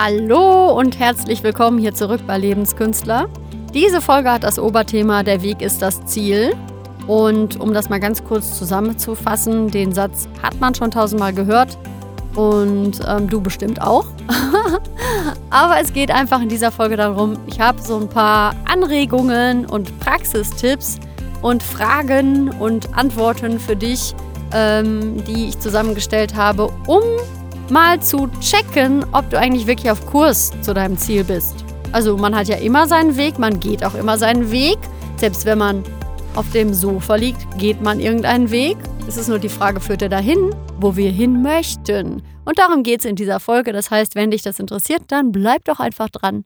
Hallo und herzlich willkommen hier zurück bei Lebenskünstler. Diese Folge hat das Oberthema Der Weg ist das Ziel. Und um das mal ganz kurz zusammenzufassen, den Satz hat man schon tausendmal gehört und ähm, du bestimmt auch. Aber es geht einfach in dieser Folge darum, ich habe so ein paar Anregungen und Praxistipps und Fragen und Antworten für dich, ähm, die ich zusammengestellt habe, um mal zu checken, ob du eigentlich wirklich auf Kurs zu deinem Ziel bist. Also man hat ja immer seinen Weg, man geht auch immer seinen Weg. Selbst wenn man auf dem Sofa liegt, geht man irgendeinen Weg. Es ist nur die Frage, führt er dahin, wo wir hin möchten. Und darum geht es in dieser Folge. Das heißt, wenn dich das interessiert, dann bleib doch einfach dran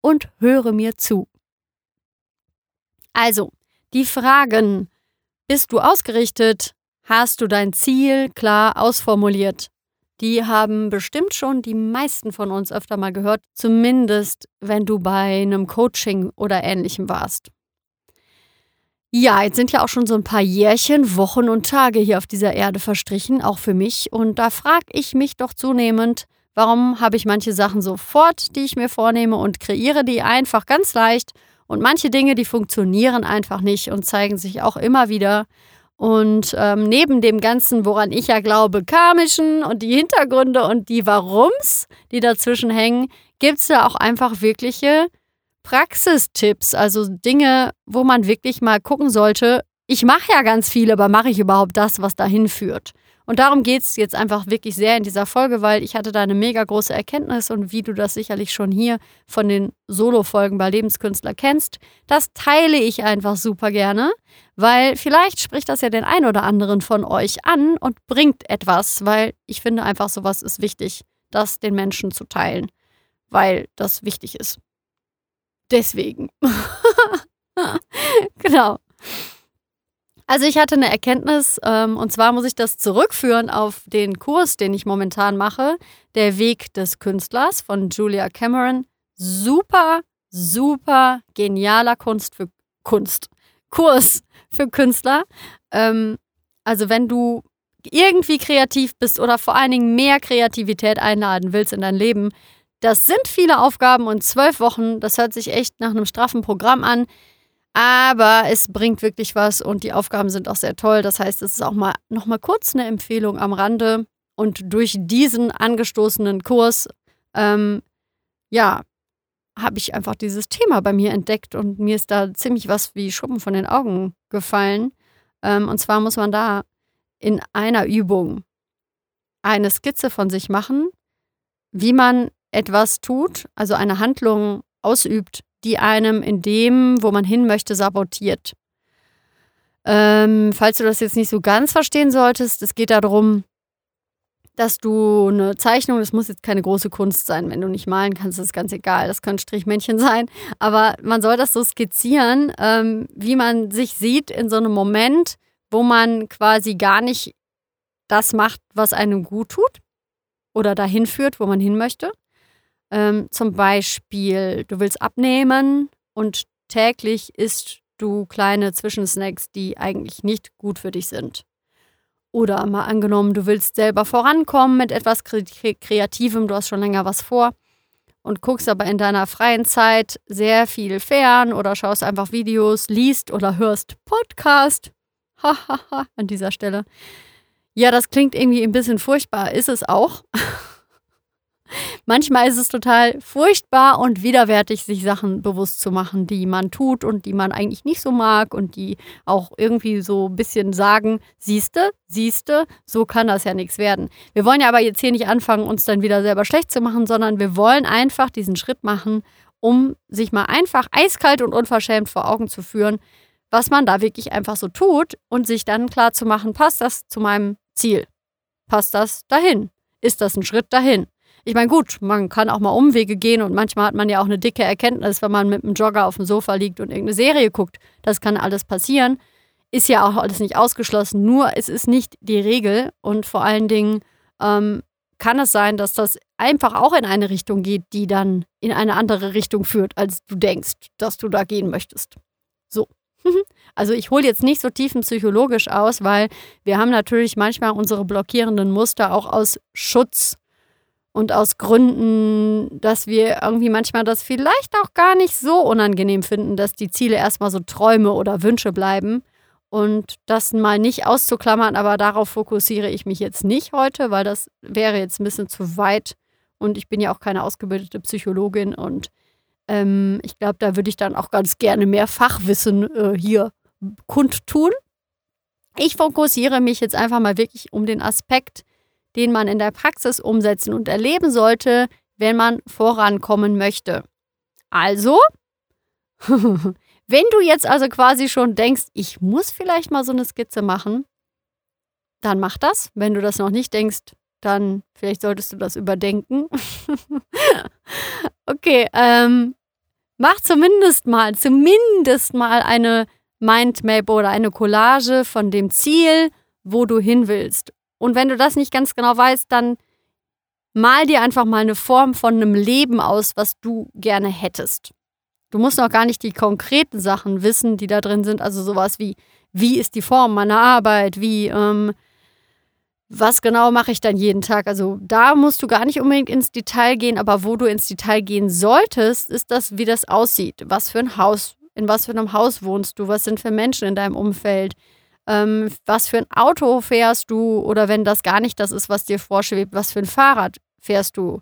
und höre mir zu. Also, die Fragen. Bist du ausgerichtet? Hast du dein Ziel klar ausformuliert? Die haben bestimmt schon die meisten von uns öfter mal gehört, zumindest wenn du bei einem Coaching oder ähnlichem warst. Ja, jetzt sind ja auch schon so ein paar Jährchen, Wochen und Tage hier auf dieser Erde verstrichen, auch für mich. Und da frage ich mich doch zunehmend, warum habe ich manche Sachen sofort, die ich mir vornehme und kreiere die einfach ganz leicht und manche Dinge, die funktionieren einfach nicht und zeigen sich auch immer wieder und ähm, neben dem Ganzen, woran ich ja glaube, karmischen und die Hintergründe und die Warums, die dazwischen hängen, gibt es ja auch einfach wirkliche Praxistipps, also Dinge, wo man wirklich mal gucken sollte. Ich mache ja ganz viel, aber mache ich überhaupt das, was dahin führt? Und darum geht es jetzt einfach wirklich sehr in dieser Folge, weil ich hatte da eine mega große Erkenntnis und wie du das sicherlich schon hier von den Solo-Folgen bei Lebenskünstler kennst, das teile ich einfach super gerne, weil vielleicht spricht das ja den einen oder anderen von euch an und bringt etwas, weil ich finde einfach sowas ist wichtig, das den Menschen zu teilen, weil das wichtig ist. Deswegen. genau. Also ich hatte eine Erkenntnis ähm, und zwar muss ich das zurückführen auf den Kurs, den ich momentan mache, der Weg des Künstlers von Julia Cameron. Super, super genialer Kunst für Kunst. Kurs für Künstler. Ähm, also wenn du irgendwie kreativ bist oder vor allen Dingen mehr Kreativität einladen willst in dein Leben, das sind viele Aufgaben und zwölf Wochen, das hört sich echt nach einem straffen Programm an. Aber es bringt wirklich was und die Aufgaben sind auch sehr toll. Das heißt, es ist auch mal noch mal kurz eine Empfehlung am Rande. Und durch diesen angestoßenen Kurs, ähm, ja, habe ich einfach dieses Thema bei mir entdeckt und mir ist da ziemlich was wie Schuppen von den Augen gefallen. Ähm, und zwar muss man da in einer Übung eine Skizze von sich machen, wie man etwas tut, also eine Handlung ausübt, die einem in dem, wo man hin möchte, sabotiert. Ähm, falls du das jetzt nicht so ganz verstehen solltest, es geht darum, dass du eine Zeichnung, das muss jetzt keine große Kunst sein, wenn du nicht malen kannst, ist ganz egal, das können Strichmännchen sein, aber man soll das so skizzieren, ähm, wie man sich sieht in so einem Moment, wo man quasi gar nicht das macht, was einem gut tut oder dahin führt, wo man hin möchte, ähm, zum Beispiel, du willst abnehmen und täglich isst du kleine Zwischensnacks, die eigentlich nicht gut für dich sind. Oder mal angenommen, du willst selber vorankommen mit etwas Kreativem, du hast schon länger was vor und guckst aber in deiner freien Zeit sehr viel fern oder schaust einfach Videos, liest oder hörst Podcast. Hahaha, an dieser Stelle. Ja, das klingt irgendwie ein bisschen furchtbar, ist es auch. manchmal ist es total furchtbar und widerwärtig, sich Sachen bewusst zu machen, die man tut und die man eigentlich nicht so mag und die auch irgendwie so ein bisschen sagen, siehste, siehste, so kann das ja nichts werden. Wir wollen ja aber jetzt hier nicht anfangen, uns dann wieder selber schlecht zu machen, sondern wir wollen einfach diesen Schritt machen, um sich mal einfach eiskalt und unverschämt vor Augen zu führen, was man da wirklich einfach so tut und sich dann klar zu machen, passt das zu meinem Ziel? Passt das dahin? Ist das ein Schritt dahin? Ich meine, gut, man kann auch mal Umwege gehen und manchmal hat man ja auch eine dicke Erkenntnis, wenn man mit einem Jogger auf dem Sofa liegt und irgendeine Serie guckt. Das kann alles passieren. Ist ja auch alles nicht ausgeschlossen. Nur es ist nicht die Regel und vor allen Dingen ähm, kann es sein, dass das einfach auch in eine Richtung geht, die dann in eine andere Richtung führt, als du denkst, dass du da gehen möchtest. So. Also ich hole jetzt nicht so tiefenpsychologisch aus, weil wir haben natürlich manchmal unsere blockierenden Muster auch aus Schutz Und aus Gründen, dass wir irgendwie manchmal das vielleicht auch gar nicht so unangenehm finden, dass die Ziele erstmal so Träume oder Wünsche bleiben. Und das mal nicht auszuklammern, aber darauf fokussiere ich mich jetzt nicht heute, weil das wäre jetzt ein bisschen zu weit. Und ich bin ja auch keine ausgebildete Psychologin und ähm, ich glaube, da würde ich dann auch ganz gerne mehr Fachwissen äh, hier kundtun. Ich fokussiere mich jetzt einfach mal wirklich um den Aspekt, den man in der Praxis umsetzen und erleben sollte, wenn man vorankommen möchte. Also, wenn du jetzt also quasi schon denkst, ich muss vielleicht mal so eine Skizze machen, dann mach das. Wenn du das noch nicht denkst, dann vielleicht solltest du das überdenken. okay, ähm, mach zumindest mal, zumindest mal eine Mindmap oder eine Collage von dem Ziel, wo du hin willst. Und wenn du das nicht ganz genau weißt, dann mal dir einfach mal eine Form von einem Leben aus, was du gerne hättest. Du musst noch gar nicht die konkreten Sachen wissen, die da drin sind. Also sowas wie, wie ist die Form meiner Arbeit? Wie, ähm, was genau mache ich dann jeden Tag? Also da musst du gar nicht unbedingt ins Detail gehen, aber wo du ins Detail gehen solltest, ist das, wie das aussieht. Was für ein Haus, in was für einem Haus wohnst du? Was sind für Menschen in deinem Umfeld? Ähm, was für ein Auto fährst du oder wenn das gar nicht das ist, was dir vorschwebt, was für ein Fahrrad fährst du.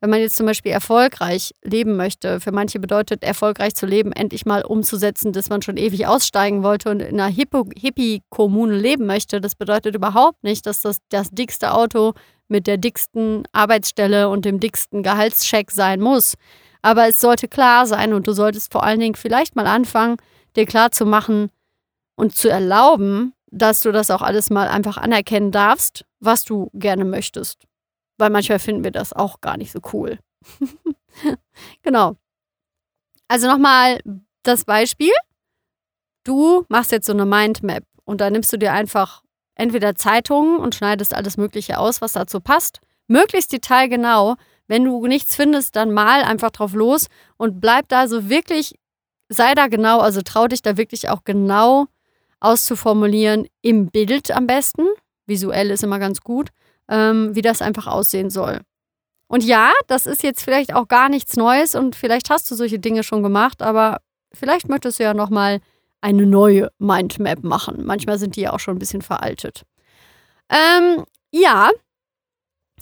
Wenn man jetzt zum Beispiel erfolgreich leben möchte, für manche bedeutet erfolgreich zu leben, endlich mal umzusetzen, dass man schon ewig aussteigen wollte und in einer Hippie-Kommune leben möchte. Das bedeutet überhaupt nicht, dass das das dickste Auto mit der dicksten Arbeitsstelle und dem dicksten Gehaltscheck sein muss. Aber es sollte klar sein und du solltest vor allen Dingen vielleicht mal anfangen, dir klar zu machen, und zu erlauben, dass du das auch alles mal einfach anerkennen darfst, was du gerne möchtest. Weil manchmal finden wir das auch gar nicht so cool. genau. Also nochmal das Beispiel. Du machst jetzt so eine Mindmap und da nimmst du dir einfach entweder Zeitungen und schneidest alles Mögliche aus, was dazu passt. Möglichst detailgenau. Wenn du nichts findest, dann mal einfach drauf los und bleib da so wirklich, sei da genau, also trau dich da wirklich auch genau auszuformulieren im Bild am besten. Visuell ist immer ganz gut, ähm, wie das einfach aussehen soll. Und ja, das ist jetzt vielleicht auch gar nichts Neues und vielleicht hast du solche Dinge schon gemacht, aber vielleicht möchtest du ja nochmal eine neue Mindmap machen. Manchmal sind die ja auch schon ein bisschen veraltet. Ähm, ja,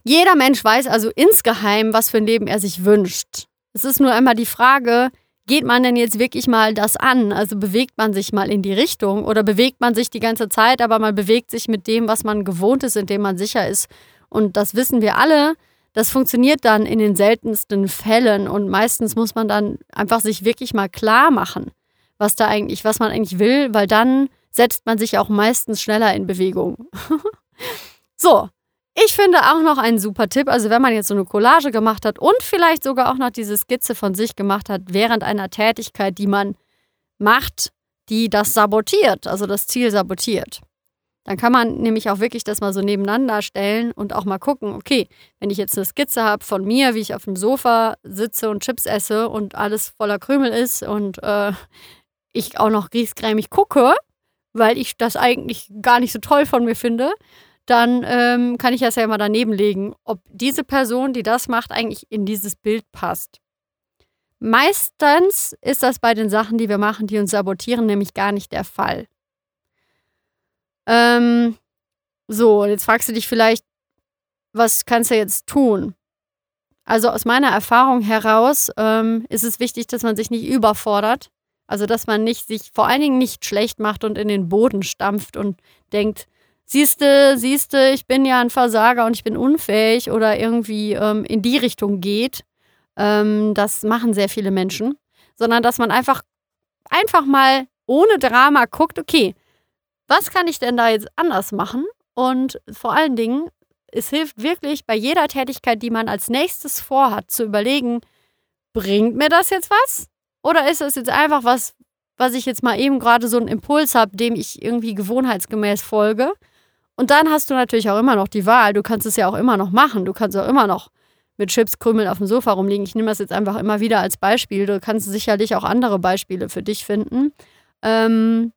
jeder Mensch weiß also insgeheim, was für ein Leben er sich wünscht. Es ist nur einmal die Frage, geht man denn jetzt wirklich mal das an? Also bewegt man sich mal in die Richtung oder bewegt man sich die ganze Zeit, aber man bewegt sich mit dem, was man gewohnt ist, in dem man sicher ist. Und das wissen wir alle. Das funktioniert dann in den seltensten Fällen und meistens muss man dann einfach sich wirklich mal klar machen, was da eigentlich, was man eigentlich will, weil dann setzt man sich auch meistens schneller in Bewegung. so, ich finde auch noch einen super Tipp, also wenn man jetzt so eine Collage gemacht hat und vielleicht sogar auch noch diese Skizze von sich gemacht hat während einer Tätigkeit, die man macht, die das sabotiert, also das Ziel sabotiert. Dann kann man nämlich auch wirklich das mal so nebeneinander stellen und auch mal gucken, okay, wenn ich jetzt eine Skizze habe von mir, wie ich auf dem Sofa sitze und Chips esse und alles voller Krümel ist und äh, ich auch noch griesgrämig gucke, weil ich das eigentlich gar nicht so toll von mir finde, dann ähm, kann ich das ja mal daneben legen, ob diese Person, die das macht, eigentlich in dieses Bild passt. Meistens ist das bei den Sachen, die wir machen, die uns sabotieren, nämlich gar nicht der Fall. Ähm, so, jetzt fragst du dich vielleicht, was kannst du jetzt tun? Also aus meiner Erfahrung heraus ähm, ist es wichtig, dass man sich nicht überfordert. Also dass man nicht sich vor allen Dingen nicht schlecht macht und in den Boden stampft und denkt, siehste, siehste, ich bin ja ein Versager und ich bin unfähig oder irgendwie ähm, in die Richtung geht. Ähm, das machen sehr viele Menschen. Sondern dass man einfach, einfach mal ohne Drama guckt, okay, was kann ich denn da jetzt anders machen? Und vor allen Dingen, es hilft wirklich bei jeder Tätigkeit, die man als nächstes vorhat, zu überlegen, bringt mir das jetzt was? Oder ist das jetzt einfach was, was ich jetzt mal eben gerade so einen Impuls habe, dem ich irgendwie gewohnheitsgemäß folge? Und dann hast du natürlich auch immer noch die Wahl. Du kannst es ja auch immer noch machen. Du kannst auch immer noch mit Chips krümeln auf dem Sofa rumliegen. Ich nehme das jetzt einfach immer wieder als Beispiel. Du kannst sicherlich auch andere Beispiele für dich finden. Ähm,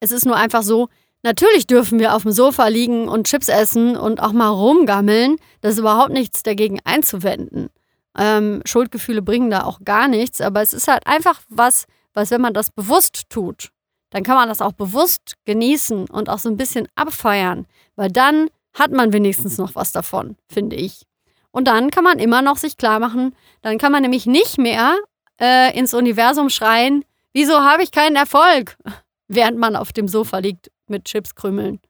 es ist nur einfach so, Natürlich dürfen wir auf dem Sofa liegen und Chips essen und auch mal rumgammeln. Das ist überhaupt nichts dagegen einzuwenden. Ähm, Schuldgefühle bringen da auch gar nichts, aber es ist halt einfach was, was, wenn man das bewusst tut, dann kann man das auch bewusst genießen und auch so ein bisschen abfeiern, weil dann hat man wenigstens noch was davon, finde ich. Und dann kann man immer noch sich klar machen, dann kann man nämlich nicht mehr äh, ins Universum schreien, wieso habe ich keinen Erfolg, während man auf dem Sofa liegt mit Chipskrümeln.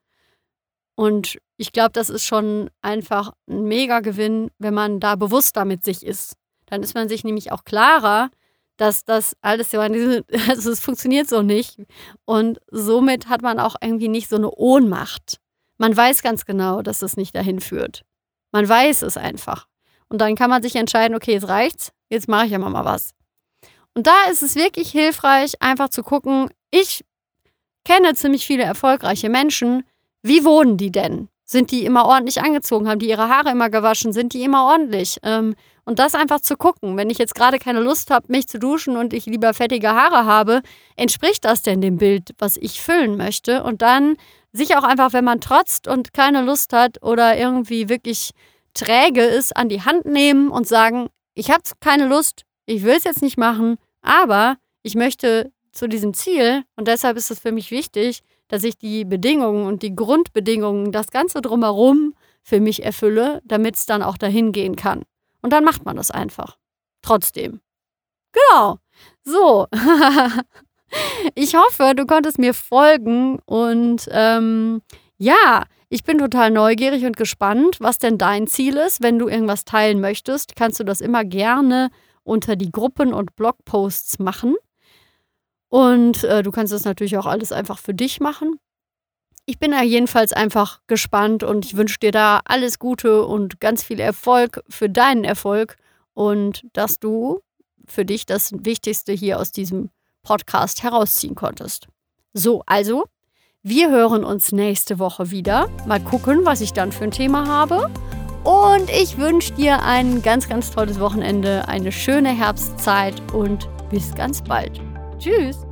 Und ich glaube, das ist schon einfach ein Mega-Gewinn, wenn man da bewusster mit sich ist. Dann ist man sich nämlich auch klarer, dass das alles so, also es funktioniert so nicht. Und somit hat man auch irgendwie nicht so eine Ohnmacht. Man weiß ganz genau, dass es nicht dahin führt. Man weiß es einfach. Und dann kann man sich entscheiden, okay, jetzt reicht's, jetzt mache ich ja mal was. Und da ist es wirklich hilfreich, einfach zu gucken, ich kenne ziemlich viele erfolgreiche Menschen. Wie wohnen die denn? Sind die immer ordentlich angezogen? Haben die ihre Haare immer gewaschen? Sind die immer ordentlich? Ähm, und das einfach zu gucken. Wenn ich jetzt gerade keine Lust habe, mich zu duschen und ich lieber fettige Haare habe, entspricht das denn dem Bild, was ich füllen möchte? Und dann sich auch einfach, wenn man trotzt und keine Lust hat oder irgendwie wirklich träge ist, an die Hand nehmen und sagen, ich habe keine Lust, ich will es jetzt nicht machen, aber ich möchte zu diesem Ziel und deshalb ist es für mich wichtig, dass ich die Bedingungen und die Grundbedingungen, das Ganze drumherum für mich erfülle, damit es dann auch dahin gehen kann. Und dann macht man das einfach. Trotzdem. Genau. So. ich hoffe, du konntest mir folgen und ähm, ja, ich bin total neugierig und gespannt, was denn dein Ziel ist. Wenn du irgendwas teilen möchtest, kannst du das immer gerne unter die Gruppen und Blogposts machen. Und äh, du kannst das natürlich auch alles einfach für dich machen. Ich bin da jedenfalls einfach gespannt und ich wünsche dir da alles Gute und ganz viel Erfolg für deinen Erfolg und dass du für dich das Wichtigste hier aus diesem Podcast herausziehen konntest. So, also, wir hören uns nächste Woche wieder. Mal gucken, was ich dann für ein Thema habe. Und ich wünsche dir ein ganz, ganz tolles Wochenende, eine schöne Herbstzeit und bis ganz bald. Tschüss!